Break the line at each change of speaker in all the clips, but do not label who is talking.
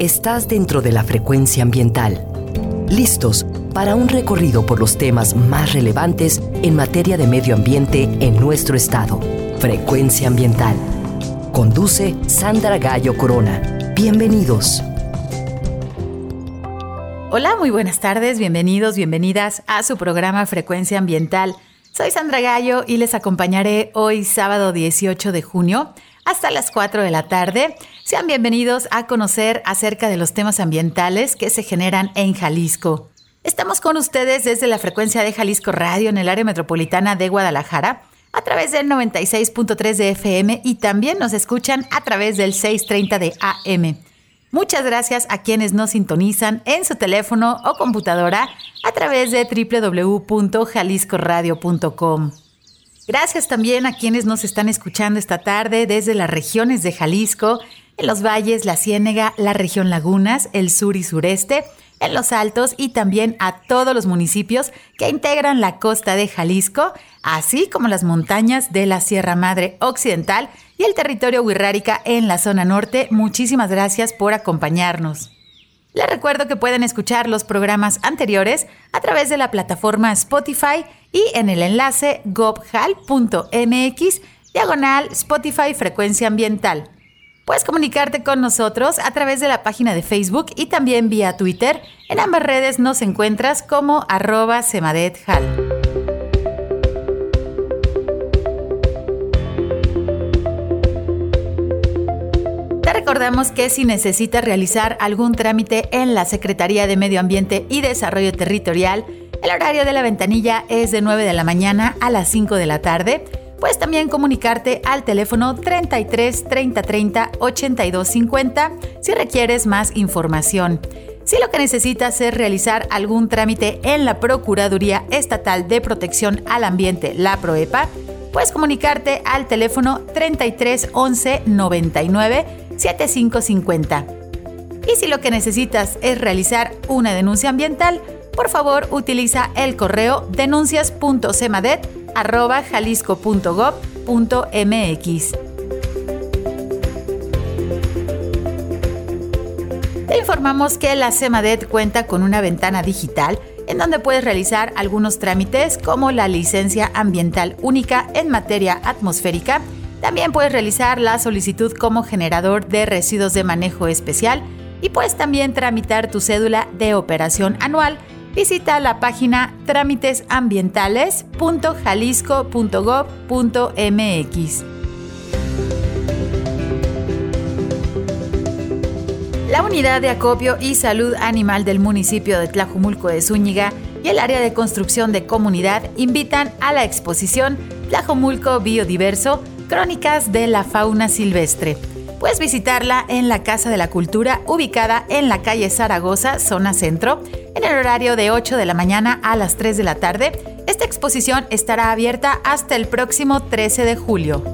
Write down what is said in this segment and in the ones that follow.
Estás dentro de la frecuencia ambiental. Listos para un recorrido por los temas más relevantes en materia de medio ambiente en nuestro estado. Frecuencia ambiental. Conduce Sandra Gallo Corona. Bienvenidos.
Hola, muy buenas tardes, bienvenidos, bienvenidas a su programa Frecuencia Ambiental. Soy Sandra Gallo y les acompañaré hoy sábado 18 de junio hasta las 4 de la tarde. Sean bienvenidos a conocer acerca de los temas ambientales que se generan en Jalisco. Estamos con ustedes desde la frecuencia de Jalisco Radio en el área metropolitana de Guadalajara a través del 96.3 de FM y también nos escuchan a través del 630 de AM. Muchas gracias a quienes nos sintonizan en su teléfono o computadora a través de www.jaliscoradio.com. Gracias también a quienes nos están escuchando esta tarde desde las regiones de Jalisco, en los valles, la Ciénega, la región Lagunas, el sur y sureste, en los altos y también a todos los municipios que integran la costa de Jalisco, así como las montañas de la Sierra Madre Occidental y el territorio Huirrárica en la zona norte. Muchísimas gracias por acompañarnos. Les recuerdo que pueden escuchar los programas anteriores a través de la plataforma Spotify y en el enlace gobhal.mx diagonal Spotify Frecuencia Ambiental. Puedes comunicarte con nosotros a través de la página de Facebook y también vía Twitter. En ambas redes nos encuentras como arroba semadethal. Que si necesitas realizar algún trámite en la Secretaría de Medio Ambiente y Desarrollo Territorial, el horario de la ventanilla es de 9 de la mañana a las 5 de la tarde. Puedes también comunicarte al teléfono 33 30 30 82 50 si requieres más información. Si lo que necesitas es realizar algún trámite en la Procuraduría Estatal de Protección al Ambiente, la PROEPA, puedes comunicarte al teléfono 33 11 99 7550. Y si lo que necesitas es realizar una denuncia ambiental, por favor utiliza el correo denuncias.cemadet.jalisco.gov.mx. Te informamos que la CEMADET cuenta con una ventana digital en donde puedes realizar algunos trámites como la licencia ambiental única en materia atmosférica, también puedes realizar la solicitud como generador de residuos de manejo especial y puedes también tramitar tu cédula de operación anual. Visita la página trámitesambientales.jalisco.gov.mx. La unidad de acopio y salud animal del municipio de Tlajumulco de Zúñiga y el área de construcción de comunidad invitan a la exposición Tlajumulco Biodiverso Crónicas de la Fauna Silvestre. Puedes visitarla en la Casa de la Cultura, ubicada en la calle Zaragoza, zona centro, en el horario de 8 de la mañana a las 3 de la tarde. Esta exposición estará abierta hasta el próximo 13 de julio.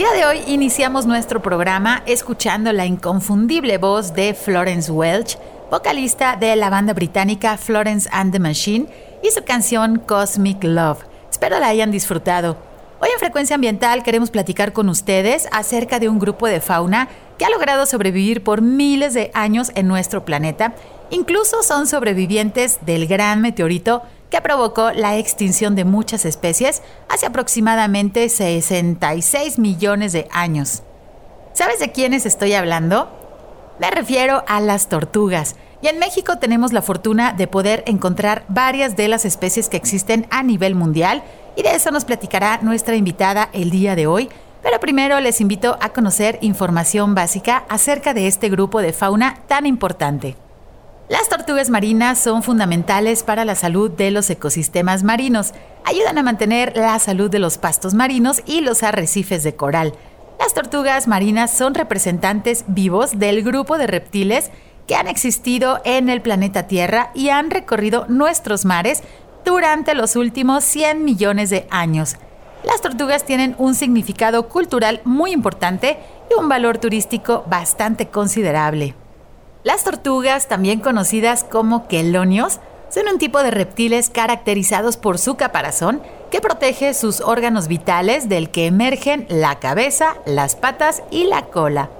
Día de hoy iniciamos nuestro programa escuchando la inconfundible voz de Florence Welch, vocalista de la banda británica Florence and the Machine, y su canción Cosmic Love. Espero la hayan disfrutado. Hoy en Frecuencia Ambiental queremos platicar con ustedes acerca de un grupo de fauna que ha logrado sobrevivir por miles de años en nuestro planeta. Incluso son sobrevivientes del gran meteorito que provocó la extinción de muchas especies hace aproximadamente 66 millones de años. ¿Sabes de quiénes estoy hablando? Me refiero a las tortugas. Y en México tenemos la fortuna de poder encontrar varias de las especies que existen a nivel mundial y de eso nos platicará nuestra invitada el día de hoy. Pero primero les invito a conocer información básica acerca de este grupo de fauna tan importante. Las tortugas marinas son fundamentales para la salud de los ecosistemas marinos. Ayudan a mantener la salud de los pastos marinos y los arrecifes de coral. Las tortugas marinas son representantes vivos del grupo de reptiles que han existido en el planeta Tierra y han recorrido nuestros mares durante los últimos 100 millones de años. Las tortugas tienen un significado cultural muy importante y un valor turístico bastante considerable. Las tortugas, también conocidas como quelonios, son un tipo de reptiles caracterizados por su caparazón que protege sus órganos vitales del que emergen la cabeza, las patas y la cola.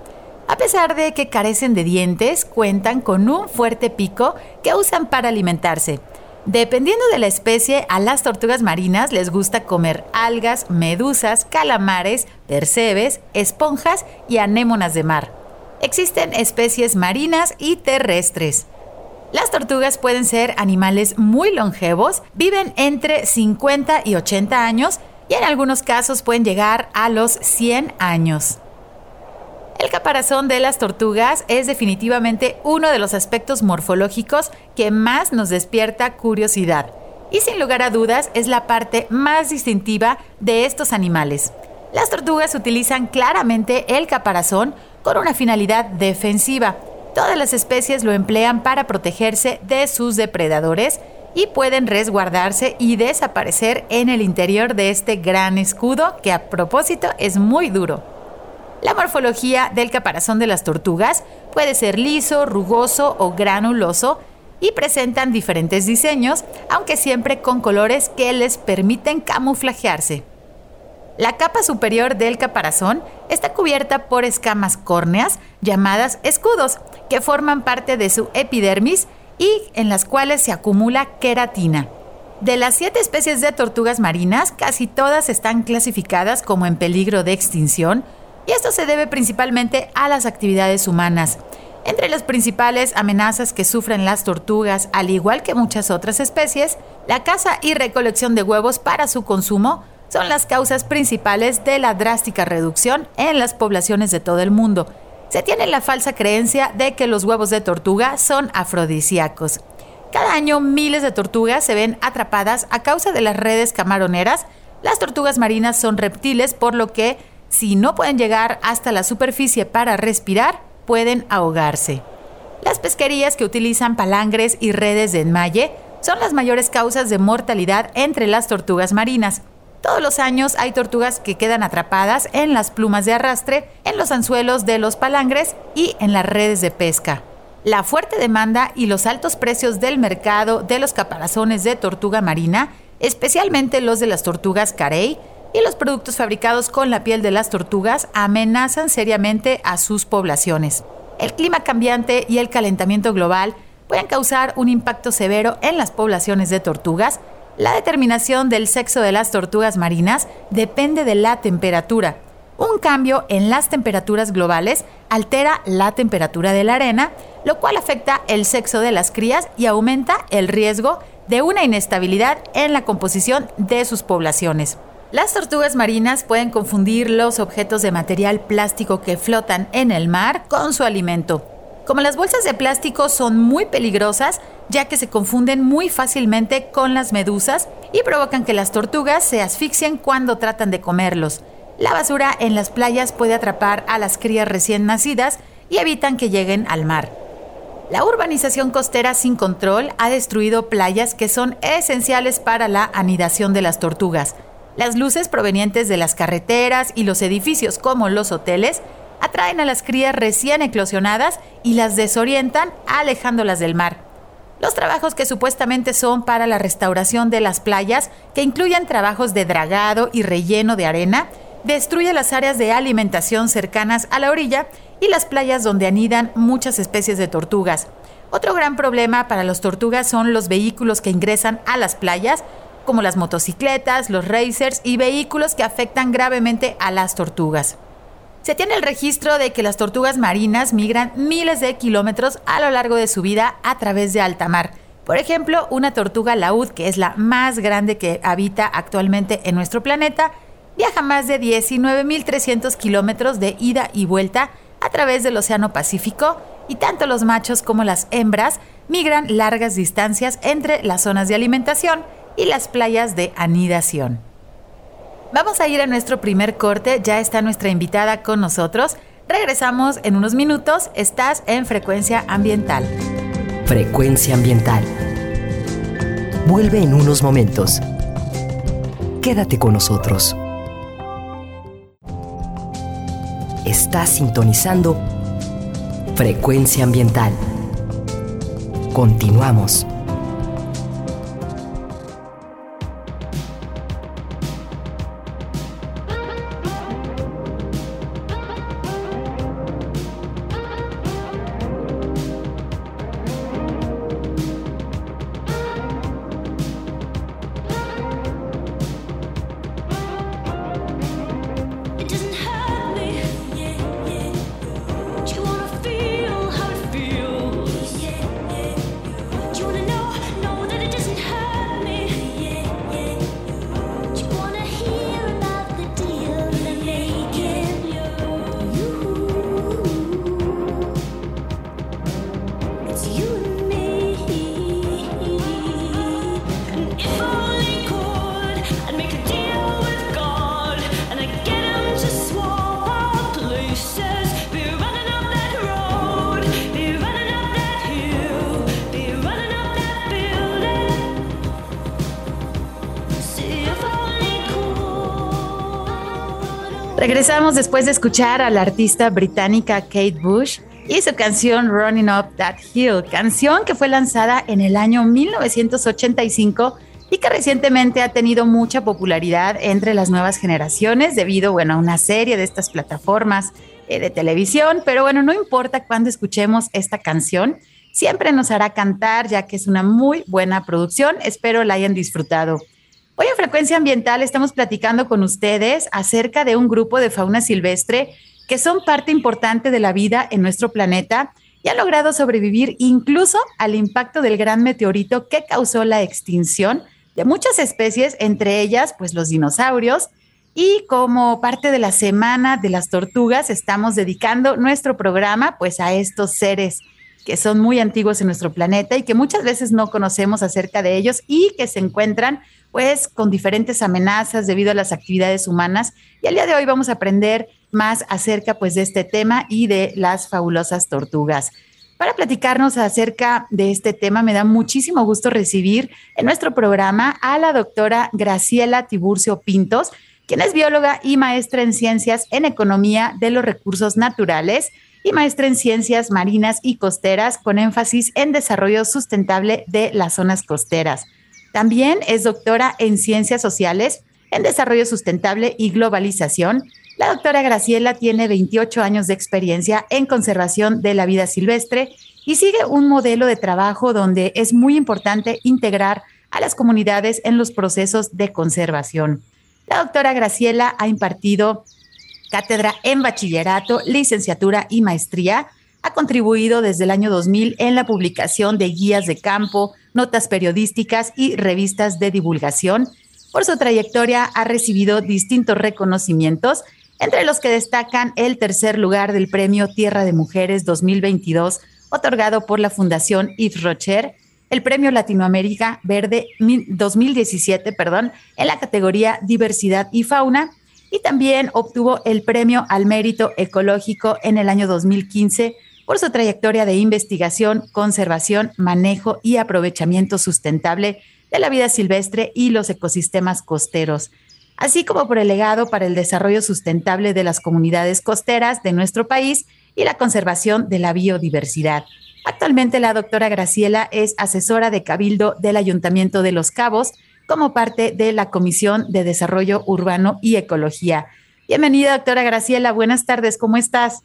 A pesar de que carecen de dientes, cuentan con un fuerte pico que usan para alimentarse. Dependiendo de la especie, a las tortugas marinas les gusta comer algas, medusas, calamares, percebes, esponjas y anémonas de mar. Existen especies marinas y terrestres. Las tortugas pueden ser animales muy longevos, viven entre 50 y 80 años y en algunos casos pueden llegar a los 100 años. El caparazón de las tortugas es definitivamente uno de los aspectos morfológicos que más nos despierta curiosidad y sin lugar a dudas es la parte más distintiva de estos animales. Las tortugas utilizan claramente el caparazón con una finalidad defensiva. Todas las especies lo emplean para protegerse de sus depredadores y pueden resguardarse y desaparecer en el interior de este gran escudo que a propósito es muy duro. La morfología del caparazón de las tortugas puede ser liso, rugoso o granuloso y presentan diferentes diseños, aunque siempre con colores que les permiten camuflajearse. La capa superior del caparazón está cubierta por escamas córneas llamadas escudos, que forman parte de su epidermis y en las cuales se acumula queratina. De las siete especies de tortugas marinas, casi todas están clasificadas como en peligro de extinción, y esto se debe principalmente a las actividades humanas. Entre las principales amenazas que sufren las tortugas, al igual que muchas otras especies, la caza y recolección de huevos para su consumo son las causas principales de la drástica reducción en las poblaciones de todo el mundo. Se tiene la falsa creencia de que los huevos de tortuga son afrodisíacos. Cada año miles de tortugas se ven atrapadas a causa de las redes camaroneras. Las tortugas marinas son reptiles, por lo que si no pueden llegar hasta la superficie para respirar, pueden ahogarse. Las pesquerías que utilizan palangres y redes de enmalle son las mayores causas de mortalidad entre las tortugas marinas. Todos los años hay tortugas que quedan atrapadas en las plumas de arrastre, en los anzuelos de los palangres y en las redes de pesca. La fuerte demanda y los altos precios del mercado de los caparazones de tortuga marina, especialmente los de las tortugas carey, y los productos fabricados con la piel de las tortugas amenazan seriamente a sus poblaciones. El clima cambiante y el calentamiento global pueden causar un impacto severo en las poblaciones de tortugas. La determinación del sexo de las tortugas marinas depende de la temperatura, un cambio en las temperaturas globales altera la temperatura de la arena, lo cual afecta el sexo de las crías y aumenta el riesgo de una inestabilidad en la composición de sus poblaciones. Las tortugas marinas pueden confundir los objetos de material plástico que flotan en el mar con su alimento. Como las bolsas de plástico son muy peligrosas, ya que se confunden muy fácilmente con las medusas y provocan que las tortugas se asfixien cuando tratan de comerlos. La basura en las playas puede atrapar a las crías recién nacidas y evitan que lleguen al mar. La urbanización costera sin control ha destruido playas que son esenciales para la anidación de las tortugas. Las luces provenientes de las carreteras y los edificios como los hoteles atraen a las crías recién eclosionadas y las desorientan alejándolas del mar. Los trabajos que supuestamente son para la restauración de las playas, que incluyen trabajos de dragado y relleno de arena, destruye las áreas de alimentación cercanas a la orilla y las playas donde anidan muchas especies de tortugas. Otro gran problema para las tortugas son los vehículos que ingresan a las playas, como las motocicletas, los racers y vehículos que afectan gravemente a las tortugas. Se tiene el registro de que las tortugas marinas migran miles de kilómetros a lo largo de su vida a través de alta mar. Por ejemplo, una tortuga laúd, que es la más grande que habita actualmente en nuestro planeta, viaja más de 19.300 kilómetros de ida y vuelta a través del Océano Pacífico y tanto los machos como las hembras migran largas distancias entre las zonas de alimentación y las playas de anidación. Vamos a ir a nuestro primer corte, ya está nuestra invitada con nosotros. Regresamos en unos minutos, estás en frecuencia ambiental.
Frecuencia ambiental. Vuelve en unos momentos. Quédate con nosotros. Está sintonizando Frecuencia Ambiental. Continuamos.
Regresamos después de escuchar a la artista británica Kate Bush y su canción Running Up That Hill, canción que fue lanzada en el año 1985 y que recientemente ha tenido mucha popularidad entre las nuevas generaciones debido bueno, a una serie de estas plataformas eh, de televisión, pero bueno, no importa cuándo escuchemos esta canción, siempre nos hará cantar, ya que es una muy buena producción. Espero la hayan disfrutado. Hoy en Frecuencia Ambiental estamos platicando con ustedes acerca de un grupo de fauna silvestre que son parte importante de la vida en nuestro planeta y han logrado sobrevivir incluso al impacto del gran meteorito que causó la extinción de muchas especies, entre ellas pues los dinosaurios. Y como parte de la semana de las tortugas, estamos dedicando nuestro programa pues a estos seres que son muy antiguos en nuestro planeta y que muchas veces no conocemos acerca de ellos y que se encuentran pues con diferentes amenazas debido a las actividades humanas. Y el día de hoy vamos a aprender más acerca pues de este tema y de las fabulosas tortugas. Para platicarnos acerca de este tema, me da muchísimo gusto recibir en nuestro programa a la doctora Graciela Tiburcio Pintos, quien es bióloga y maestra en ciencias en economía de los recursos naturales y maestra en ciencias marinas y costeras con énfasis en desarrollo sustentable de las zonas costeras. También es doctora en ciencias sociales, en desarrollo sustentable y globalización. La doctora Graciela tiene 28 años de experiencia en conservación de la vida silvestre y sigue un modelo de trabajo donde es muy importante integrar a las comunidades en los procesos de conservación. La doctora Graciela ha impartido cátedra en bachillerato, licenciatura y maestría. Ha contribuido desde el año 2000 en la publicación de guías de campo, notas periodísticas y revistas de divulgación. Por su trayectoria ha recibido distintos reconocimientos, entre los que destacan el tercer lugar del Premio Tierra de Mujeres 2022, otorgado por la Fundación Yves Rocher, el Premio Latinoamérica Verde 2017, perdón, en la categoría Diversidad y Fauna, y también obtuvo el Premio al Mérito Ecológico en el año 2015 por su trayectoria de investigación, conservación, manejo y aprovechamiento sustentable de la vida silvestre y los ecosistemas costeros, así como por el legado para el desarrollo sustentable de las comunidades costeras de nuestro país y la conservación de la biodiversidad. Actualmente la doctora Graciela es asesora de Cabildo del Ayuntamiento de Los Cabos como parte de la Comisión de Desarrollo Urbano y Ecología. Bienvenida, doctora Graciela. Buenas tardes, ¿cómo estás?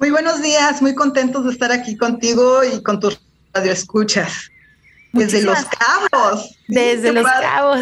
Muy buenos días, muy contentos de estar aquí contigo y con tus radioescuchas. Desde Los Cabos.
Desde Los Cabos.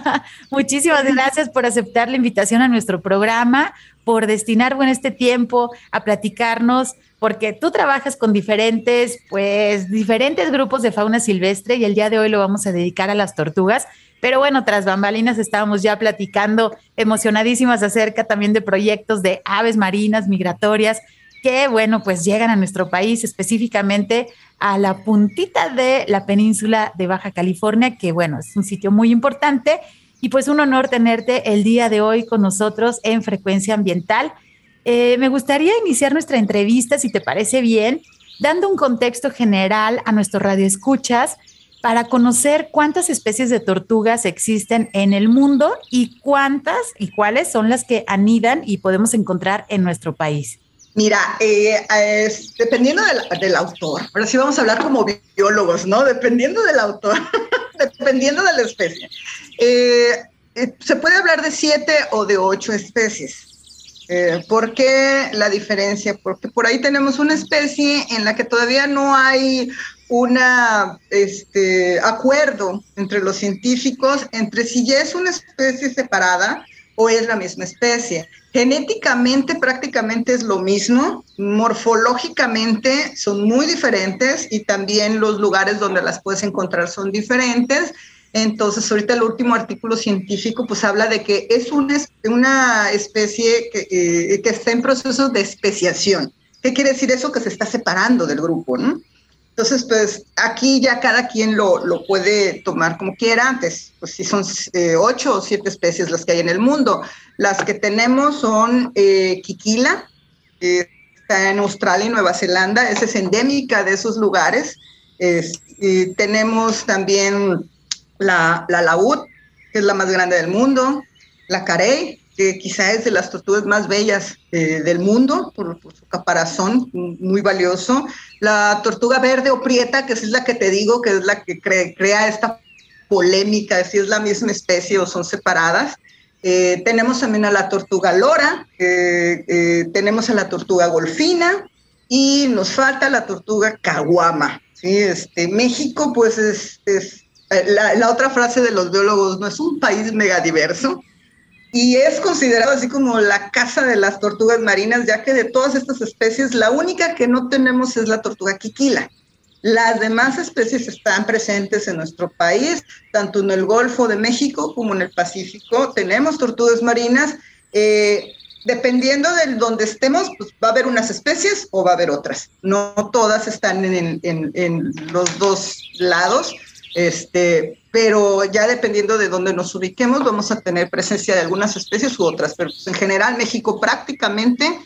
Muchísimas gracias por aceptar la invitación a nuestro programa, por destinar bueno este tiempo a platicarnos, porque tú trabajas con diferentes, pues, diferentes grupos de fauna silvestre y el día de hoy lo vamos a dedicar a las tortugas. Pero bueno, tras bambalinas estábamos ya platicando emocionadísimas acerca también de proyectos de aves marinas migratorias que, bueno, pues llegan a nuestro país, específicamente a la puntita de la península de Baja California, que, bueno, es un sitio muy importante. Y pues un honor tenerte el día de hoy con nosotros en Frecuencia Ambiental. Eh, me gustaría iniciar nuestra entrevista, si te parece bien, dando un contexto general a nuestro radio escuchas para conocer cuántas especies de tortugas existen en el mundo y cuántas y cuáles son las que anidan y podemos encontrar en nuestro país.
Mira, eh, dependiendo del, autor, ahora sí vamos a hablar como biólogos, ¿no? Dependiendo del autor, dependiendo de la especie. Eh, eh, se puede hablar de siete o de ocho especies. ¿Por qué la diferencia? Porque por ahí tenemos una especie en la que todavía no hay un este, acuerdo entre los científicos entre si ya es una especie separada o es la misma especie. Genéticamente prácticamente es lo mismo, morfológicamente son muy diferentes y también los lugares donde las puedes encontrar son diferentes. Entonces, ahorita el último artículo científico pues habla de que es una, especie que, eh, que está en proceso de especiación. ¿Qué quiere decir eso? Que se está separando del grupo. Entonces, pues aquí ya cada quien lo, lo puede tomar como quiera. Antes, pues si son eh, ocho o siete especies las que hay en el mundo. Las que tenemos son eh, Kikila, que está en Australia y Nueva Zelanda, esa es endémica de esos lugares. y tenemos también la, la laúd, que es la más grande del mundo, la carey, que quizá es de las tortugas más bellas eh, del mundo por, su caparazón muy valioso. La tortuga verde o prieta, que es la que te digo, que es la que crea esta polémica, si es la misma especie o son separadas. Eh, tenemos también a la tortuga lora, eh, tenemos a la tortuga golfina y nos falta la tortuga caguama. Sí, este, México, pues es, eh, la, la, otra frase de los biólogos, no es un país megadiverso, y es considerado así como la casa de las tortugas marinas, ya que de todas estas especies, la única que no tenemos es la tortuga quiquila. Las demás especies están presentes en nuestro país, tanto en el Golfo de México como en el Pacífico. Tenemos tortugas marinas. Eh, dependiendo de donde estemos, pues va a haber unas especies o va a haber otras. No todas están en, los dos lados, este, pero ya dependiendo de dónde nos ubiquemos, vamos a tener presencia de algunas especies u otras. Pero pues, en general, México prácticamente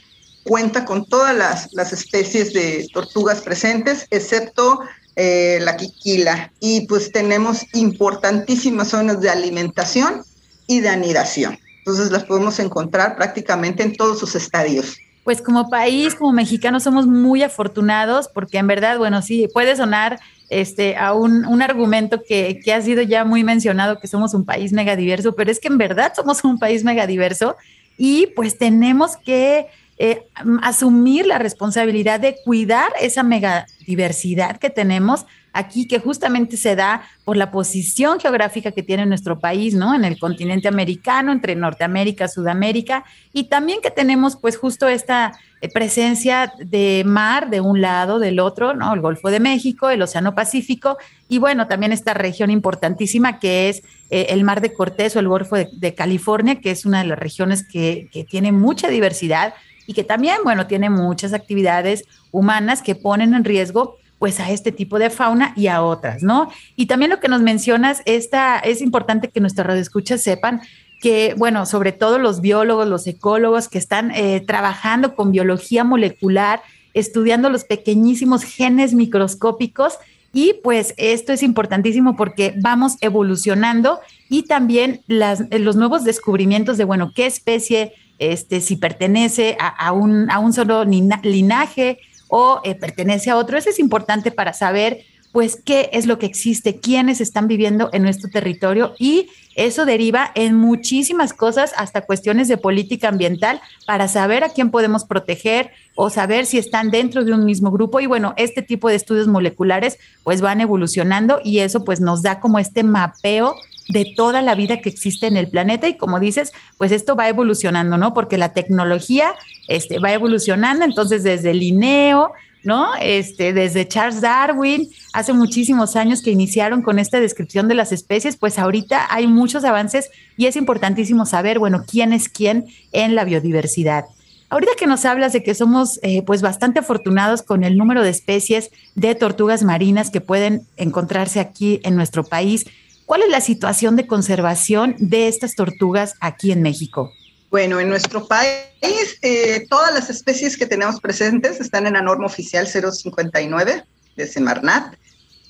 cuenta con todas las, especies de tortugas presentes, excepto eh, la quiquila. Y pues tenemos importantísimas zonas de alimentación y de anidación. Entonces las podemos encontrar prácticamente en todos sus estadios.
Pues como país, como mexicanos, somos muy afortunados porque en verdad, bueno, sí, puede sonar este, a un, un argumento que, que, ha sido ya muy mencionado, que somos un país megadiverso, pero es que en verdad somos un país megadiverso y pues tenemos que eh, asumir la responsabilidad de cuidar esa megadiversidad que tenemos aquí, que justamente se da por la posición geográfica que tiene nuestro país, ¿no? En el continente americano, entre Norteamérica, Sudamérica, y también que tenemos pues justo esta eh, presencia de mar de un lado, del otro, ¿no? El Golfo de México, el Océano Pacífico, y bueno, también esta región importantísima que es eh, el Mar de Cortés o el Golfo de, California, que es una de las regiones que, que tiene mucha diversidad y que también, bueno, tiene muchas actividades humanas que ponen en riesgo pues a este tipo de fauna y a otras, ¿no? Y también lo que nos mencionas, esta, es importante que nuestros radioescuchas sepan que, bueno, sobre todo los biólogos, los ecólogos que están eh, trabajando con biología molecular, estudiando los pequeñísimos genes microscópicos, y pues esto es importantísimo porque vamos evolucionando y también las, los nuevos descubrimientos de, bueno, qué especie este, si pertenece a, un, solo linaje o eh, pertenece a otro. Eso es importante para saber pues qué es lo que existe, quiénes están viviendo en nuestro territorio y eso deriva en muchísimas cosas, hasta cuestiones de política ambiental, para saber a quién podemos proteger o saber si están dentro de un mismo grupo. Y bueno, este tipo de estudios moleculares pues van evolucionando y eso pues nos da como este mapeo de toda la vida que existe en el planeta y como dices, pues esto va evolucionando, ¿no? Porque la tecnología este, va evolucionando, entonces desde Linneo, ¿no? Este, desde Charles Darwin, hace muchísimos años que iniciaron con esta descripción de las especies, pues ahorita hay muchos avances y es importantísimo saber, bueno, quién es quién en la biodiversidad. Ahorita que nos hablas de que somos eh, pues bastante afortunados con el número de especies de tortugas marinas que pueden encontrarse aquí en nuestro país, ¿Cuál es la situación de conservación de estas tortugas aquí en México?
Bueno, en nuestro país eh, todas las especies que tenemos presentes están en la norma oficial 059 de Semarnat.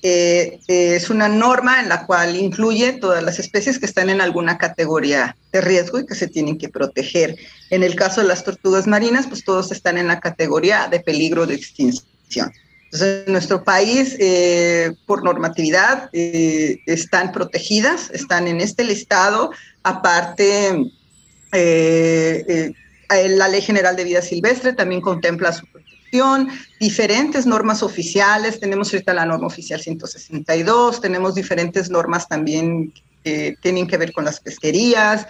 Eh, eh, es una norma en la cual incluye todas las especies que están en alguna categoría de riesgo y que se tienen que proteger. En el caso de las tortugas marinas, pues todos están en la categoría de peligro de extinción. Entonces, en nuestro país, eh, por normatividad, eh, están protegidas, están en este listado. Aparte, eh, la Ley General de Vida Silvestre también contempla su protección, diferentes normas oficiales. Tenemos ahorita la norma oficial 162, tenemos diferentes normas también que tienen que ver con las pesquerías.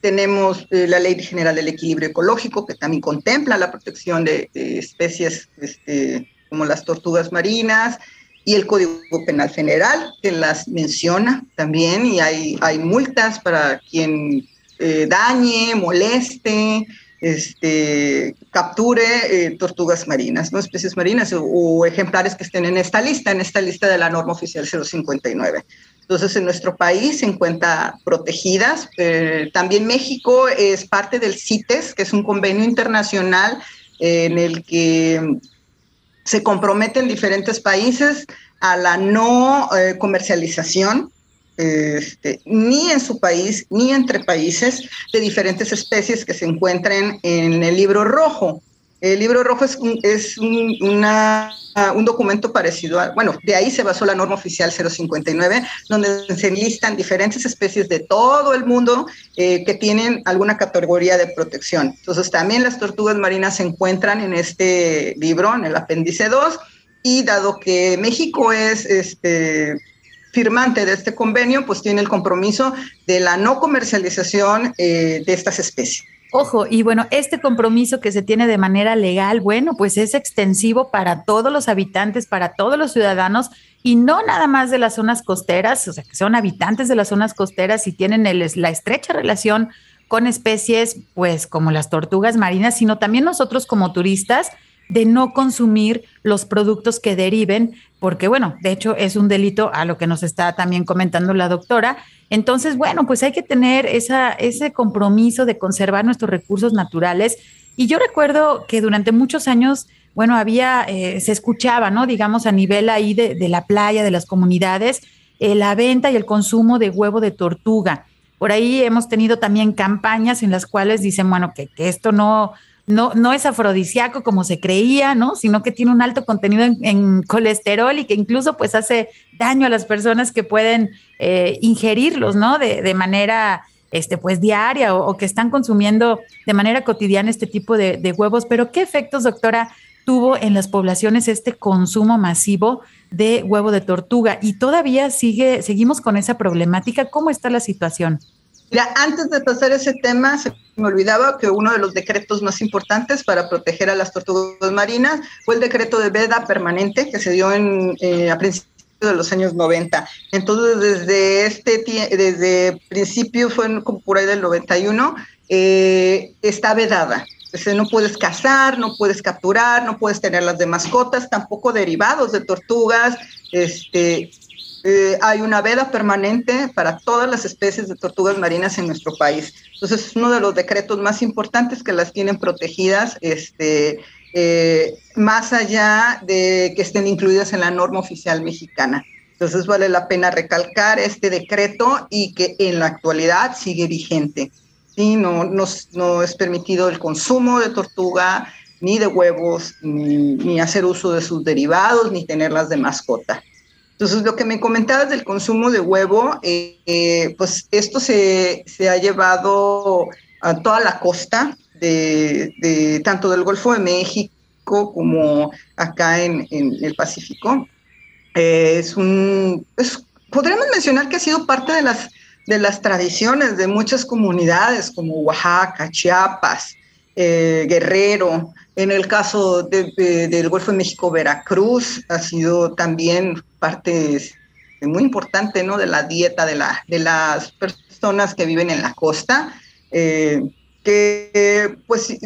Tenemos eh, la Ley General del Equilibrio Ecológico, que también contempla la protección de, especies este, como las tortugas marinas, y el Código Penal Federal, que las menciona también, y hay, hay multas para quien eh, dañe, moleste, este, capture eh, tortugas marinas, ¿no? especies marinas o, ejemplares que estén en esta lista, en esta lista de la norma oficial 059. Entonces, en nuestro país se encuentra protegidas. Eh, también México es parte del CITES, que es un convenio internacional eh, en el que se comprometen diferentes países a la no eh, comercialización este, ni en su país ni entre países de diferentes especies que se encuentren en el libro rojo. El libro rojo es, un, es un documento parecido a, bueno, de ahí se basó la norma oficial 059, donde se enlistan diferentes especies de todo el mundo eh, que tienen alguna categoría de protección. Entonces, también las tortugas marinas se encuentran en este libro, en el apéndice 2, y dado que México es este, firmante de este convenio, pues tiene el compromiso de la no comercialización eh, de estas especies.
Ojo, y bueno, este compromiso que se tiene de manera legal, bueno, pues es extensivo para todos los habitantes, para todos los ciudadanos y no nada más de las zonas costeras, o sea, que son habitantes de las zonas costeras y tienen el, la estrecha relación con especies, pues como las tortugas marinas, sino también nosotros como turistas de no consumir los productos que deriven, porque bueno, de hecho es un delito a lo que nos está también comentando la doctora. Entonces, bueno, pues hay que tener esa, ese compromiso de conservar nuestros recursos naturales. Y yo recuerdo que durante muchos años, bueno, había, eh, se escuchaba, ¿no? Digamos, a nivel ahí de, la playa, de las comunidades, eh, la venta y el consumo de huevo de tortuga. Por ahí hemos tenido también campañas en las cuales dicen, bueno, que esto no, no, no es afrodisíaco como se creía, ¿no? Sino que tiene un alto contenido en, colesterol y que incluso pues hace daño a las personas que pueden eh, ingerirlos, ¿no? De, de, manera este, pues diaria o, que están consumiendo de manera cotidiana este tipo de, de huevos. Pero ¿qué efectos, doctora, tuvo en las poblaciones este consumo masivo de huevo de tortuga? Y todavía sigue, seguimos con esa problemática. ¿Cómo está la situación?
Mira, antes de pasar ese tema, se me olvidaba que uno de los decretos más importantes para proteger a las tortugas marinas fue el decreto de veda permanente que se dio en, eh, a principios de los años 90. Entonces, desde este desde principio, fue por ahí del 91, eh, está vedada. no puedes cazar, no puedes capturar, no puedes tenerlas de mascotas, tampoco derivados de tortugas, este, eh, hay una veda permanente para todas las especies de tortugas marinas en nuestro país. Entonces, es uno de los decretos más importantes que las tienen protegidas, este, eh, más allá de que estén incluidas en la norma oficial mexicana. Entonces, vale la pena recalcar este decreto y que en la actualidad sigue vigente. ¿sí? No, no, no es permitido el consumo de tortuga, ni de huevos, ni, ni hacer uso de sus derivados, ni tenerlas de mascota. Entonces, lo que me comentabas del consumo de huevo, eh, eh, pues esto se, se, ha llevado a toda la costa, de, tanto del Golfo de México como acá en, en el Pacífico. Eh, es un, podríamos mencionar que ha sido parte de las, de las tradiciones de muchas comunidades como Oaxaca, Chiapas, Guerrero, en el caso del Golfo de México, Veracruz ha sido también parte muy importante ¿no? de la dieta de, la, de las personas que viven en la costa. Eh, que pues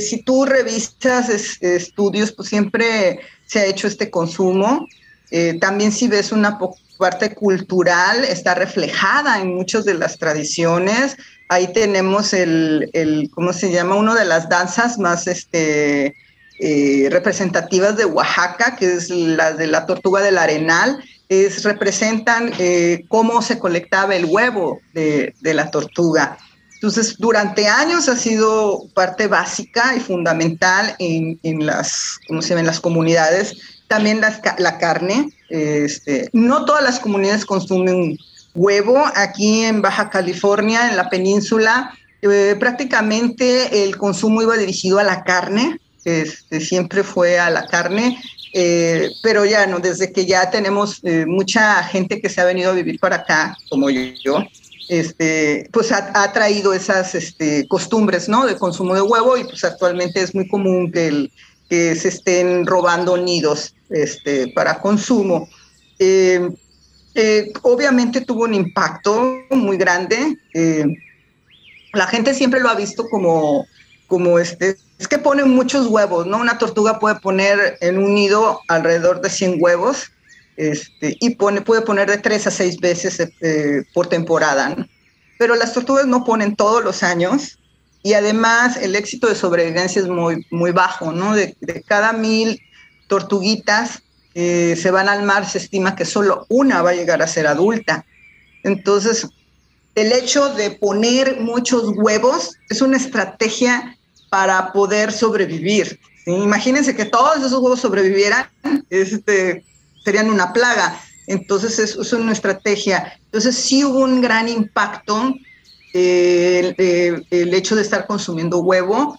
si tú revisas estudios, pues siempre se ha hecho este consumo. Eh, también si ves una parte cultural, está reflejada en muchas de las tradiciones ahí tenemos el, el, ¿cómo se llama? Una de las danzas más este, eh, representativas de Oaxaca, que es la de la tortuga del arenal, es, representan eh, cómo se colectaba el huevo de, de, la tortuga. Entonces, durante años ha sido parte básica y fundamental en, en las, ¿cómo se llama? en las comunidades. También las, la carne. Este, no todas las comunidades consumen huevo aquí en Baja California, en la península. Eh, prácticamente el consumo iba dirigido a la carne, este, siempre fue a la carne, eh, pero ya no, desde que ya tenemos eh, mucha gente que se ha venido a vivir para acá, como yo, este, pues ha, traído esas este, costumbres ¿no? de consumo de huevo y pues actualmente es muy común que, que se estén robando nidos este, para consumo. Obviamente tuvo un impacto muy grande. Eh, la gente siempre lo ha visto como, como este, es que pone muchos huevos, ¿no? Una tortuga puede poner en un nido alrededor de 100 huevos este, y puede poner de 3 a 6 veces eh, por temporada, ¿no? Pero las tortugas no ponen todos los años y además el éxito de sobrevivencia es muy, muy bajo, ¿no? De cada mil tortuguitas, eh, se van al mar, se estima que solo una va a llegar a ser adulta. Entonces, el hecho de poner muchos huevos es una estrategia para poder sobrevivir. Imagínense que todos esos huevos sobrevivieran, este, serían una plaga. Entonces, es, es una estrategia. Entonces, sí hubo un gran impacto eh, el, el hecho de estar consumiendo huevo,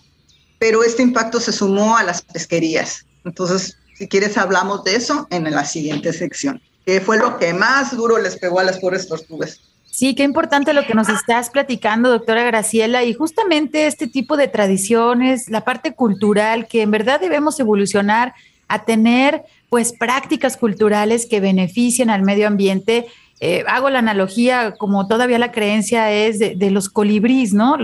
pero este impacto se sumó a las pesquerías. Entonces, Si quieres, hablamos de eso en la siguiente sección, que fue lo que más duro les pegó a las pobres tortugas.
Sí, qué importante lo que nos estás platicando, doctora Graciela, y justamente este tipo de tradiciones, la parte cultural, que en verdad debemos evolucionar a tener pues prácticas culturales que beneficien al medio ambiente. Eh, hago la analogía, como todavía la creencia es de, los colibríes, ¿no?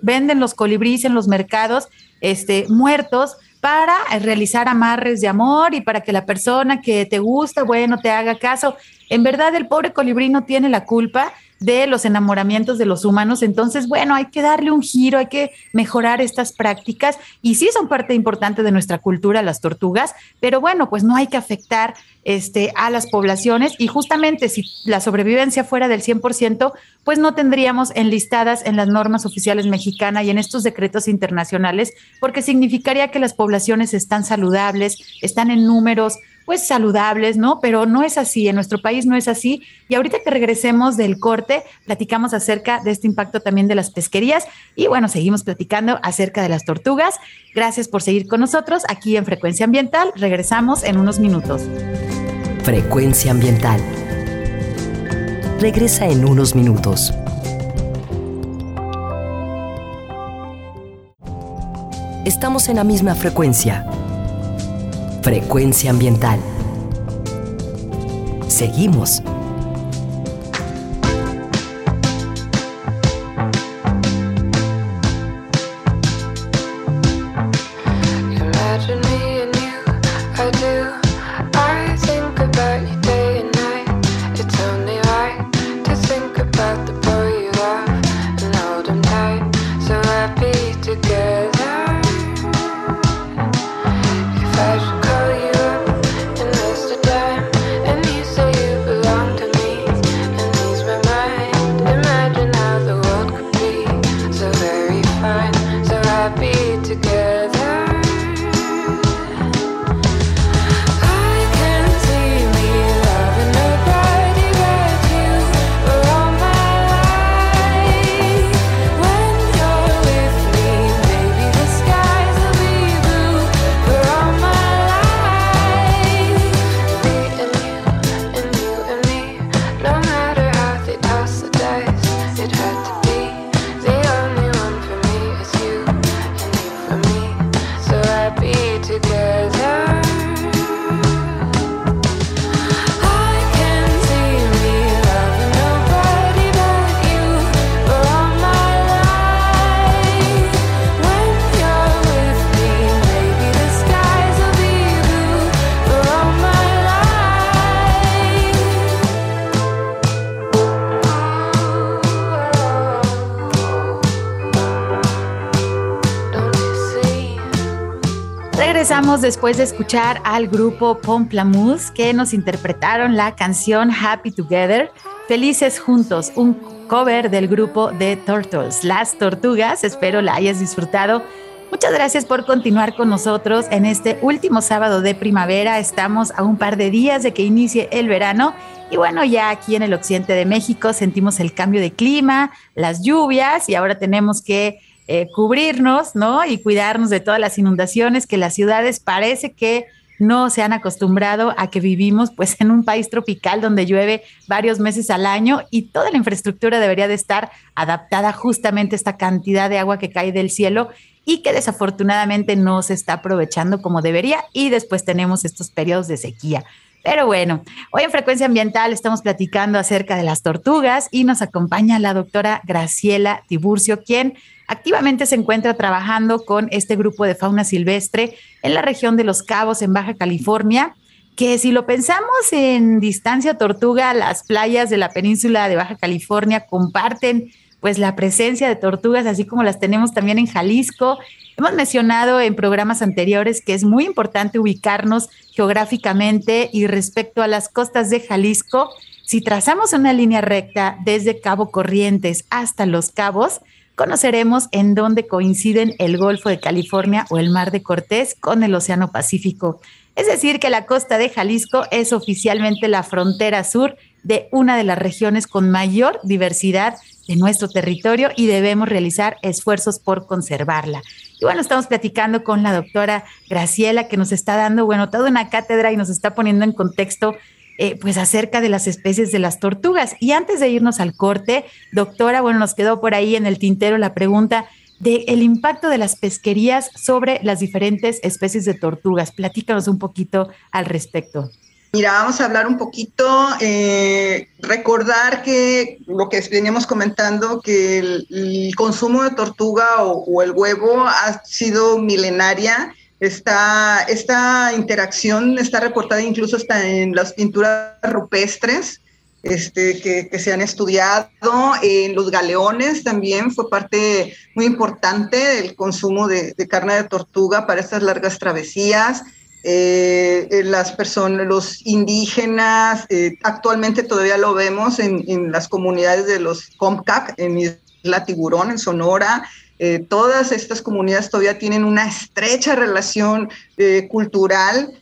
venden los colibríes en los mercados este, muertos para realizar amarres de amor y para que la persona que te gusta, bueno, te haga caso. En verdad, el pobre colibrí no tiene la culpa de los enamoramientos de los humanos. Entonces, bueno, hay que darle un giro, hay que mejorar estas prácticas y sí son parte importante de nuestra cultura las tortugas, pero bueno, pues no hay que afectar este, a las poblaciones y justamente si la sobrevivencia fuera del 100%, pues no tendríamos enlistadas en las normas oficiales mexicanas y en estos decretos internacionales, porque significaría que las poblaciones están saludables, están en números pues saludables, ¿no? Pero no es así, en nuestro país no es así. Y ahorita que regresemos del corte, platicamos acerca de este impacto también de las pesquerías y bueno, seguimos platicando acerca de las tortugas. Gracias por seguir con nosotros aquí en Frecuencia Ambiental. Regresamos en unos minutos.
Frecuencia Ambiental. Regresa en unos minutos. Estamos en la misma frecuencia Frecuencia ambiental. Seguimos
después de escuchar al grupo Pomplamoose que nos interpretaron la canción Happy Together, Felices Juntos, un cover del grupo de Turtles, Las Tortugas. Espero la hayas disfrutado. Muchas gracias por continuar con nosotros en este último sábado de primavera. Estamos a un par de días de que inicie el verano y bueno, ya aquí en el occidente de México sentimos el cambio de clima, las lluvias y ahora tenemos que eh, cubrirnos, ¿no? Y cuidarnos de todas las inundaciones que las ciudades parece que no se han acostumbrado a que vivimos pues en un país tropical donde llueve varios meses al año y toda la infraestructura debería de estar adaptada justamente a esta cantidad de agua que cae del cielo y que desafortunadamente no se está aprovechando como debería y después tenemos estos periodos de sequía. Pero bueno, hoy en Frecuencia Ambiental estamos platicando acerca de las tortugas y nos acompaña la doctora Graciela Tiburcio, quien activamente se encuentra trabajando con este grupo de fauna silvestre en la región de Los Cabos, en Baja California, que si lo pensamos en distancia tortuga, las playas de la península de Baja California comparten pues la presencia de tortugas, así como las tenemos también en Jalisco. Hemos mencionado en programas anteriores que es muy importante ubicarnos geográficamente y respecto a las costas de Jalisco, si trazamos una línea recta desde Cabo Corrientes hasta Los Cabos, conoceremos en dónde coinciden el Golfo de California o el Mar de Cortés con el Océano Pacífico. Es decir, que la costa de Jalisco es oficialmente la frontera sur de una de las regiones con mayor diversidad de nuestro territorio y debemos realizar esfuerzos por conservarla. Y bueno, estamos platicando con la doctora Graciela que nos está dando, bueno, toda una cátedra y nos está poniendo en contexto eh, pues acerca de las especies de las tortugas. Y antes de irnos al corte, doctora, bueno, nos quedó por ahí en el tintero la pregunta del el impacto de las pesquerías sobre las diferentes especies de tortugas. Platícanos un poquito al respecto.
Mira, vamos a hablar un poquito, eh, recordar que lo que veníamos comentando, que el, consumo de tortuga o, el huevo ha sido milenaria. Esta, esta interacción está reportada incluso hasta en las pinturas rupestres este, que, se han estudiado. En los galeones también fue parte muy importante del consumo de carne de tortuga para estas largas travesías. Eh, eh, las personas, los indígenas, eh, actualmente todavía lo vemos en, las comunidades de los Comcac, en Isla Tiburón, en Sonora. Todas estas comunidades todavía tienen una estrecha relación cultural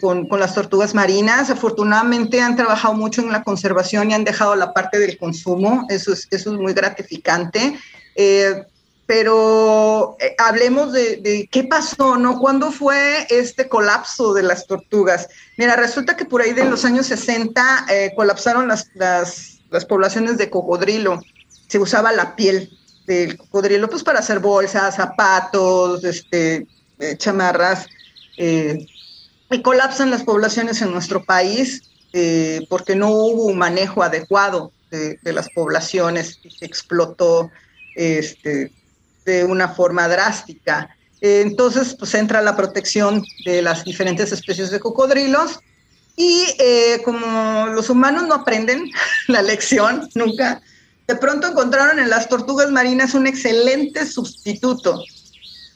con, con, las tortugas marinas. Afortunadamente han trabajado mucho en la conservación y han dejado la parte del consumo. Eso es, eso es muy gratificante pero eh, hablemos de, qué pasó, ¿no? ¿Cuándo fue este colapso de las tortugas? Mira, resulta que por ahí de los años 60 eh, colapsaron las, las, las, poblaciones de cocodrilo. Se usaba la piel del cocodrilo pues para hacer bolsas, zapatos, este, eh, chamarras. y colapsan las poblaciones en nuestro país porque no hubo un manejo adecuado de, de las poblaciones y se explotó este, de una forma drástica. Entonces, pues entra la protección de las diferentes especies de cocodrilos y eh, como los humanos no aprenden la lección nunca, de pronto encontraron en las tortugas marinas un excelente sustituto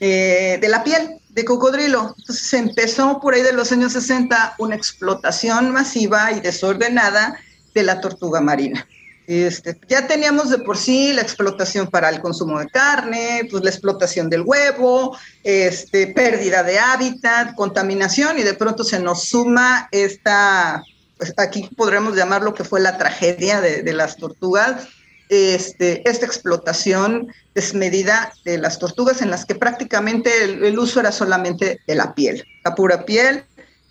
eh, de la piel de cocodrilo. Entonces empezó por ahí de los años 60 una explotación masiva y desordenada de la tortuga marina. Este, ya teníamos de por sí la explotación para el consumo de carne, pues la explotación del huevo, este, pérdida de hábitat, contaminación y de pronto se nos suma esta, pues aquí podremos llamar lo que fue la tragedia de, las tortugas, este, esta explotación desmedida de las tortugas en las que prácticamente el uso era solamente de la piel, la pura piel,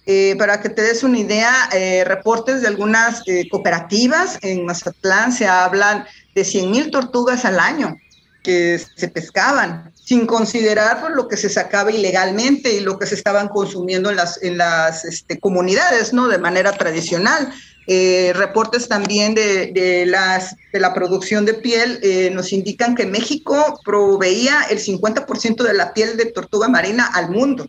eh, para que te des una idea, eh, reportes de algunas eh, cooperativas en Mazatlán se hablan de 100 mil tortugas al año que se pescaban, sin considerar lo que se sacaba ilegalmente y lo que se estaban consumiendo en las, en las este, comunidades, ¿no? De manera tradicional. Reportes también de, la producción de piel nos indican que México proveía el 50% de la piel de tortuga marina al mundo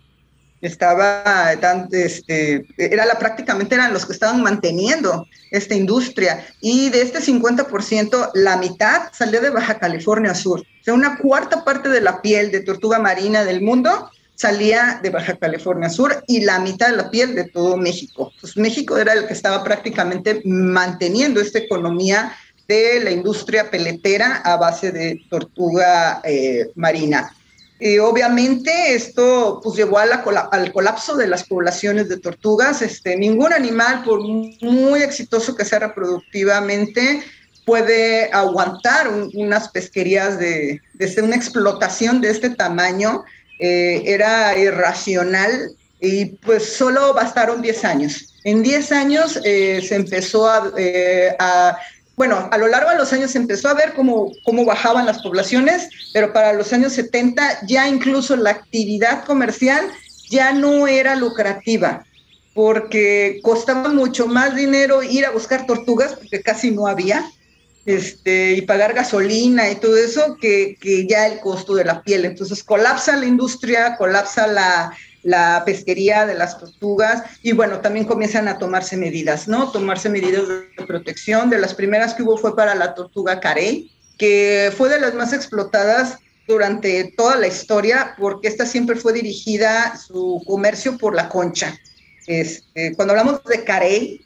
estaba este, era la prácticamente eran los que estaban manteniendo esta industria y de este 50% la mitad salió de Baja California Sur. O sea, una cuarta parte de la piel de tortuga marina del mundo salía de Baja California Sur y la mitad de la piel de todo México. Pues México era el que estaba prácticamente manteniendo esta economía de la industria peletera a base de tortuga eh, marina. Y obviamente esto pues, llevó al colapso de las poblaciones de tortugas. Este, ningún animal, por muy exitoso que sea reproductivamente, puede aguantar unas pesquerías de, de, una explotación de este tamaño. Eh, era irracional y pues solo bastaron 10 años. En 10 años eh, se empezó a, eh, a bueno, a lo largo de los años se empezó a ver cómo, cómo bajaban las poblaciones, pero para los años 70 ya incluso la actividad comercial ya no era lucrativa, porque costaba mucho más dinero ir a buscar tortugas, porque casi no había, este, y pagar gasolina y todo eso, que, que ya el costo de la piel. Entonces colapsa la industria, colapsa la, la pesquería de las tortugas y bueno, también comienzan a tomarse medidas, ¿no? Tomarse medidas de protección. De las primeras que hubo fue para la tortuga carey, que fue de las más explotadas durante toda la historia porque esta siempre fue dirigida su comercio por la concha. Este, cuando hablamos de carey,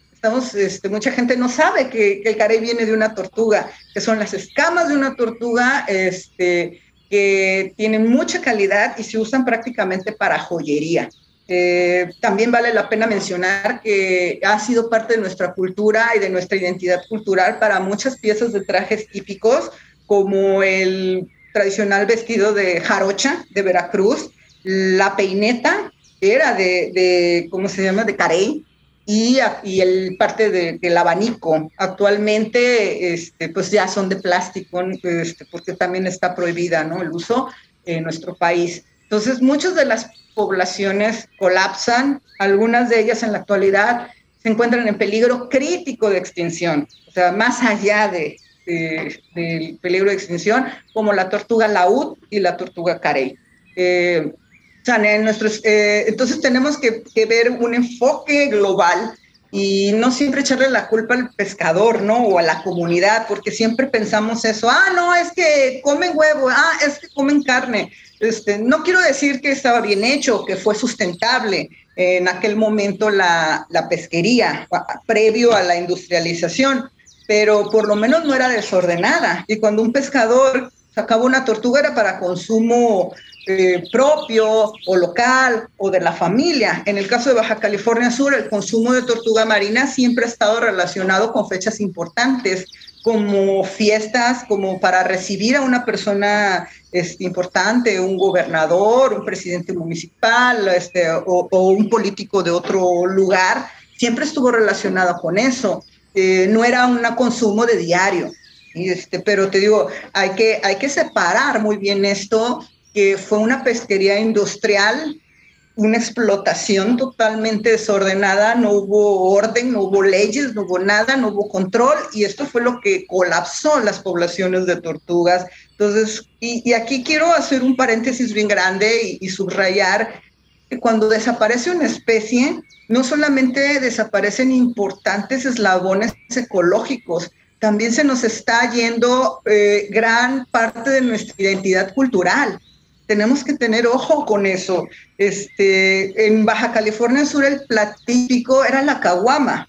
este, mucha gente no sabe que, el carey viene de una tortuga, que son las escamas de una tortuga, este, que tienen mucha calidad y se usan prácticamente para joyería. Eh, también vale la pena mencionar que ha sido parte de nuestra cultura y de nuestra identidad cultural para muchas piezas de trajes típicos, como el tradicional vestido de jarocha de Veracruz, la peineta, era de, ¿cómo se llama?, de carey, y, y, el parte del abanico. Actualmente, este, pues ya son de plástico, este, porque también está prohibida, ¿no?, el uso en nuestro país. Entonces, muchas de las poblaciones colapsan, algunas de ellas en la actualidad se encuentran en peligro crítico de extinción, o sea, más allá de, del peligro de extinción, como la tortuga laúd y la tortuga carey. Eh, en nuestros, eh, entonces tenemos que, que, ver un enfoque global y no siempre echarle la culpa al pescador, ¿no? O a la comunidad, porque siempre pensamos eso, ah, no, es que comen huevo, ah, es que comen carne. Este, no quiero decir que estaba bien hecho, que fue sustentable en aquel momento la, la pesquería, previo a la industrialización, pero por lo menos no era desordenada. Y cuando un pescador sacaba una tortuga era para consumo eh, propio o local o de la familia. En el caso de Baja California Sur, el consumo de tortuga marina siempre ha estado relacionado con fechas importantes, como fiestas, como para recibir a una persona este, importante, un gobernador, un presidente municipal este, o, un político de otro lugar, siempre estuvo relacionado con eso. Eh, no era un consumo de diario. Este, pero te digo, hay que, hay que separar muy bien esto que fue una pesquería industrial, una explotación totalmente desordenada, no hubo orden, no hubo leyes, no hubo nada, no hubo control y esto fue lo que colapsó las poblaciones de tortugas. Entonces, y, aquí quiero hacer un paréntesis bien grande y, subrayar que cuando desaparece una especie, no solamente desaparecen importantes eslabones ecológicos, también se nos está yendo eh, gran parte de nuestra identidad cultural tenemos que tener ojo con eso. Este, en Baja California Sur el platípico era la caguama,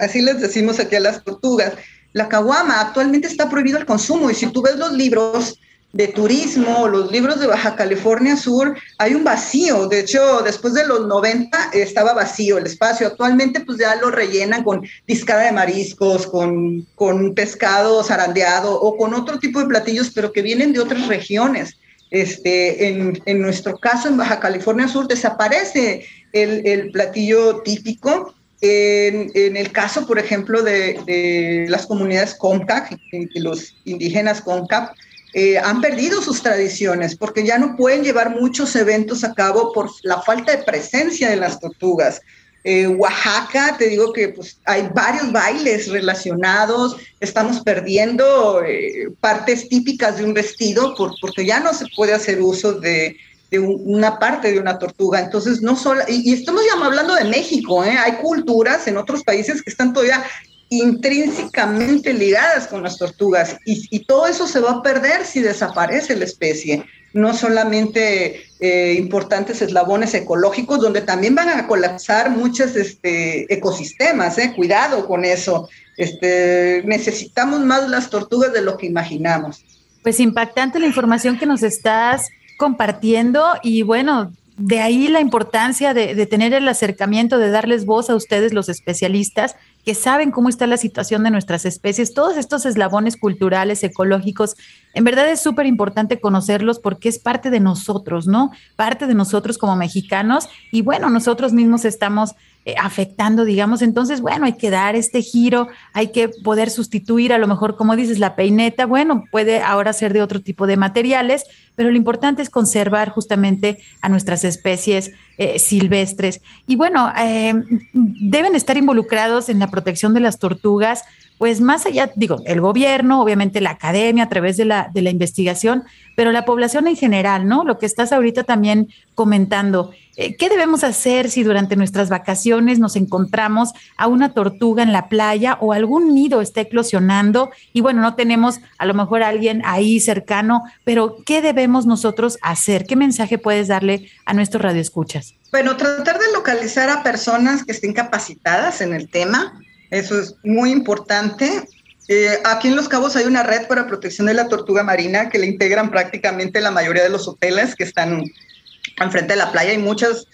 así les decimos aquí a las tortugas. La caguama actualmente está prohibido el consumo y si tú ves los libros de turismo, los libros de Baja California Sur, hay un vacío. De hecho, después de los 90 estaba vacío el espacio. Actualmente pues ya lo rellenan con discada de mariscos, con, con pescado zarandeado o con otro tipo de platillos, pero que vienen de otras regiones. Este, en, nuestro caso, en Baja California Sur, desaparece el, platillo típico. En, el caso, por ejemplo, de, de las comunidades CONCAC, los indígenas CONCAC, eh, han perdido sus tradiciones porque ya no pueden llevar muchos eventos a cabo por la falta de presencia de las tortugas. Eh, Oaxaca, te digo que pues, hay varios bailes relacionados, estamos perdiendo eh, partes típicas de un vestido por, porque ya no se puede hacer uso de, de una parte de una tortuga. Entonces, no solo, y, estamos ya hablando de México, ¿eh? hay culturas en otros países que están todavía intrínsecamente ligadas con las tortugas y, y todo eso se va a perder si desaparece la especie no solamente eh, importantes eslabones ecológicos, donde también van a colapsar muchos este, ecosistemas, eh, cuidado con eso. Este, necesitamos más las tortugas de lo que imaginamos.
Pues impactante la información que nos estás compartiendo y bueno, de ahí la importancia de, de, tener el acercamiento, de darles voz a ustedes, los especialistas, que saben cómo está la situación de nuestras especies, todos estos eslabones culturales, ecológicos, en verdad es súper importante conocerlos porque es parte de nosotros, ¿no? Parte de nosotros como mexicanos y bueno, nosotros mismos estamos eh, afectando, digamos. Entonces, bueno, hay que dar este giro, hay que poder sustituir a lo mejor, como dices, la peineta, bueno, puede ahora ser de otro tipo de materiales, pero lo importante es conservar justamente a nuestras especies eh, silvestres. Y bueno, eh, deben estar involucrados en la protección de las tortugas pues más allá, digo, el gobierno, obviamente la academia a través de la, de la investigación, pero la población en general, ¿no? Lo que estás ahorita también comentando. Eh, ¿Qué debemos hacer si durante nuestras vacaciones nos encontramos a una tortuga en la playa o algún nido está eclosionando y bueno, no tenemos a lo mejor a alguien ahí cercano, pero ¿qué debemos nosotros hacer? ¿Qué mensaje puedes darle a nuestros radioescuchas?
Bueno, tratar de localizar a personas que estén capacitadas en el tema, eso es muy importante. Eh, aquí en Los Cabos hay una red para protección de la tortuga marina que le integran prácticamente la mayoría de los hoteles que están enfrente de la playa y muchas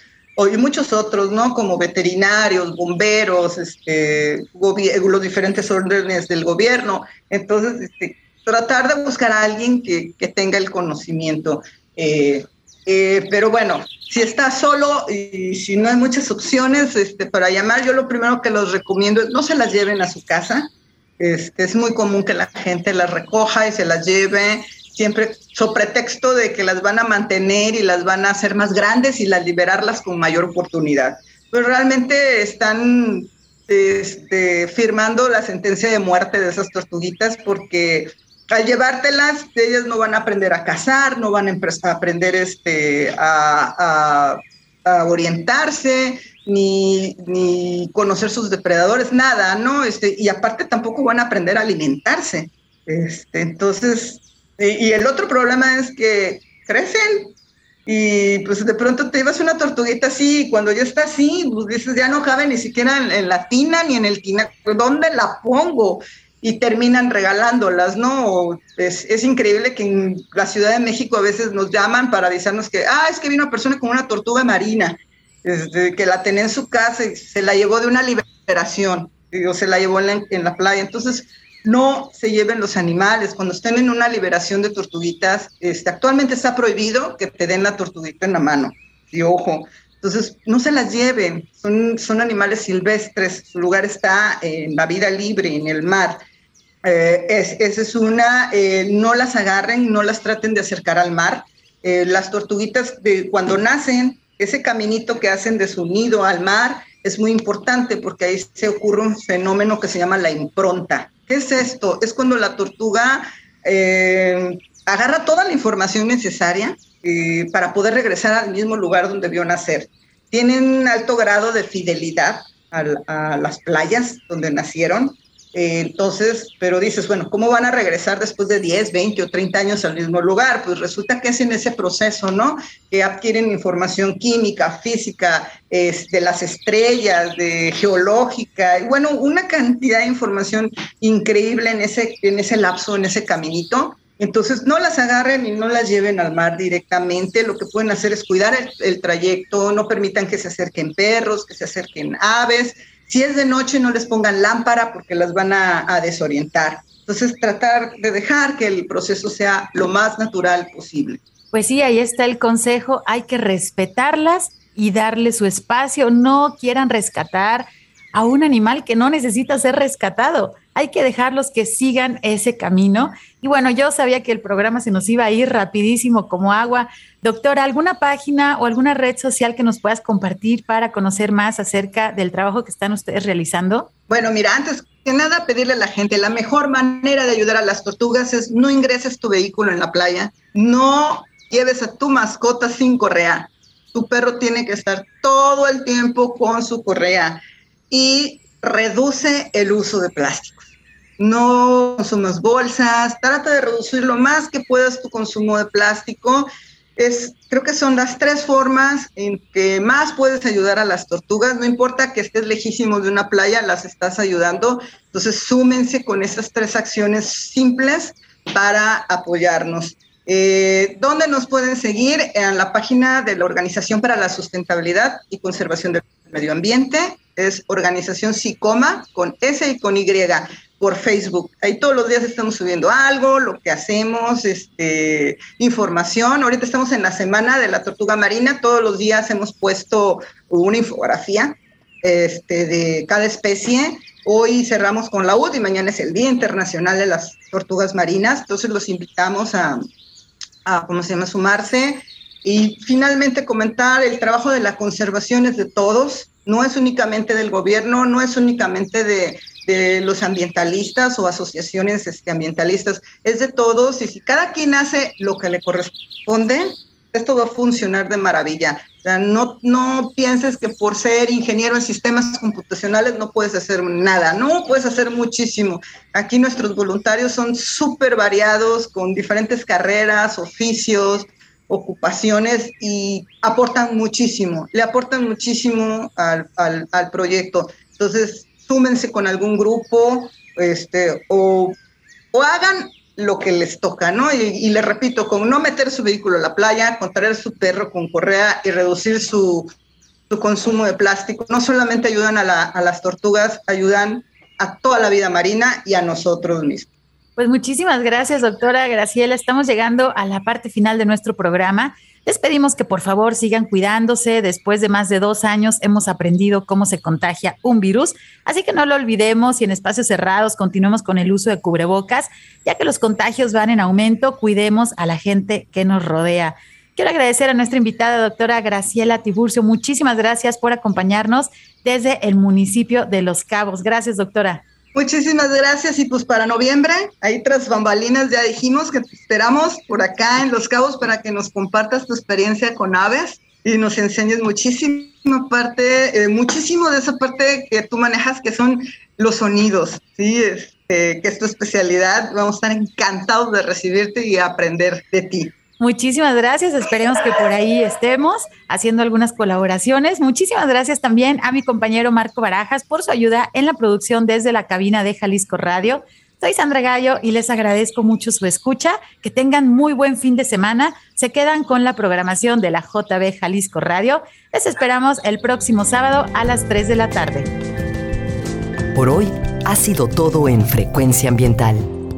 y muchos otros, ¿no? Como veterinarios, bomberos, este, los diferentes órdenes del gobierno. Entonces, este, tratar de buscar a alguien que, tenga el conocimiento. Eh, eh, pero bueno, si está solo y si no hay muchas opciones este, para llamar, yo lo primero que los recomiendo es no se las lleven a su casa. Este, es muy común que la gente las recoja y se las lleve siempre sobre pretexto de que las van a mantener y las van a hacer más grandes y las liberarlas con mayor oportunidad. Pero realmente están este, firmando la sentencia de muerte de esas tortuguitas porque al llevártelas, ellas no van a aprender a cazar, no van a, aprender este, a, orientarse, ni, ni, conocer sus depredadores, nada, ¿no? Este, y aparte tampoco van a aprender a alimentarse. Este, entonces, y, el otro problema es que crecen y pues de pronto te llevas una tortuguita así y cuando ya está así, pues dices, ya no cabe ni siquiera en, la tina ni en el tina, ¿dónde la pongo? Y terminan regalándolas, ¿no? Es, es, increíble que en la Ciudad de México a veces nos llaman para avisarnos que, ah, es que vino una persona con una tortuga marina, este, que la tenía en su casa y se la llevó de una liberación, o se la llevó en la, en la playa. Entonces, no se lleven los animales. Cuando estén en una liberación de tortuguitas, este, actualmente está prohibido que te den la tortuguita en la mano. Y ojo, entonces no se las lleven. Son, son animales silvestres. Su lugar está en la vida libre, en el mar. Eh, esa es una, eh, no las agarren, no las traten de acercar al mar. Eh, las tortuguitas, de, cuando nacen, ese caminito que hacen de su nido al mar es muy importante porque ahí se ocurre un fenómeno que se llama la impronta. ¿Qué es esto? Es cuando la tortuga agarra toda la información necesaria para poder regresar al mismo lugar donde vio nacer. Tienen alto grado de fidelidad a las playas donde nacieron eh, entonces, pero dices, bueno, ¿cómo van a regresar después de 10, 20 o 30 años al mismo lugar? Pues resulta que es en ese proceso, ¿no? Que adquieren información química, física, de las estrellas, de geológica, y bueno, una cantidad de información increíble en ese, en ese lapso, en ese caminito. Entonces, no las agarren y no las lleven al mar directamente. Lo que pueden hacer es cuidar el trayecto, no permitan que se acerquen perros, que se acerquen aves si es de noche, no les pongan lámpara porque las van a, desorientar. Entonces, tratar de dejar que el proceso sea lo más natural posible.
Pues sí, ahí está el consejo. Hay que respetarlas y darle su espacio. No quieran rescatar a un animal que no necesita ser rescatado. Hay que dejarlos que sigan ese camino. Y bueno, yo sabía que el programa se nos iba a ir rapidísimo como agua. Doctora, ¿alguna página o alguna red social que nos puedas compartir para conocer más acerca del trabajo que están ustedes realizando?
Bueno, mira, antes que nada pedirle a la gente, la mejor manera de ayudar a las tortugas es no ingreses tu vehículo en la playa, no lleves a tu mascota sin correa. Tu perro tiene que estar todo el tiempo con su correa y reduce el uso de plásticos. No consumas bolsas, trata de reducir lo más que puedas tu consumo de plástico. Es, creo que son las tres formas en que más puedes ayudar a las tortugas. No importa que estés lejísimo de una playa, las estás ayudando. Entonces, súmense con esas tres acciones simples para apoyarnos. Eh, ¿Dónde nos pueden seguir? En la página de la Organización para la Sustentabilidad y Conservación del Medio Ambiente. Es Organización SICOMA con S y con Y por Facebook. Ahí todos los días estamos subiendo algo, lo que hacemos, este, información. Ahorita estamos en la semana de la tortuga marina. Todos los días hemos puesto una infografía este, de cada especie. Hoy cerramos con la UD y mañana es el Día Internacional de las Tortugas Marinas. Entonces los invitamos a, a ¿cómo se llama?, sumarse. Y finalmente comentar, el trabajo de la conservación es de todos, no es únicamente del gobierno, no es únicamente de, los ambientalistas o asociaciones este, ambientalistas, es de todos y si cada quien hace lo que le corresponde, esto va a funcionar de maravilla. No, no pienses que por ser ingeniero en sistemas computacionales no puedes hacer nada, no, puedes hacer muchísimo. Aquí nuestros voluntarios son súper variados, con diferentes carreras, oficios, ocupaciones y aportan muchísimo, le aportan muchísimo al, al, proyecto. Entonces, súmense con algún grupo, este, o, o hagan lo que les toca, ¿no? Y, y les repito, con no meter su vehículo a la playa, con traer su perro con correa y reducir su, su consumo de plástico. No solamente ayudan a, a las tortugas, ayudan a toda la vida marina y a nosotros mismos.
Pues muchísimas gracias, doctora Graciela. Estamos llegando a la parte final de nuestro programa. Les pedimos que por favor sigan cuidándose. Después de más de dos años hemos aprendido cómo se contagia un virus, así que no lo olvidemos y en espacios cerrados continuemos con el uso de cubrebocas, ya que los contagios van en aumento. Cuidemos a la gente que nos rodea. Quiero agradecer a nuestra invitada, doctora Graciela Tiburcio. Muchísimas gracias por acompañarnos desde el municipio de Los Cabos. Gracias, doctora.
Muchísimas gracias y pues para noviembre, ahí tras bambalinas ya dijimos que te esperamos por acá en Los Cabos para que nos compartas tu experiencia con aves y nos enseñes muchísima parte, eh, muchísimo de esa parte que tú manejas que son los sonidos, ¿sí? Este, que es tu especialidad. Vamos a estar encantados de recibirte y aprender de ti.
Muchísimas gracias. Esperemos que por ahí estemos haciendo algunas colaboraciones. Muchísimas gracias también a mi compañero Marco Barajas por su ayuda en la producción desde la cabina de Jalisco Radio. Soy Sandra Gallo y les agradezco mucho su escucha. Que tengan muy buen fin de semana. Se quedan con la programación de la JB Jalisco Radio. Les esperamos el próximo sábado a las 3 de la tarde.
Por hoy ha sido todo en Frecuencia Ambiental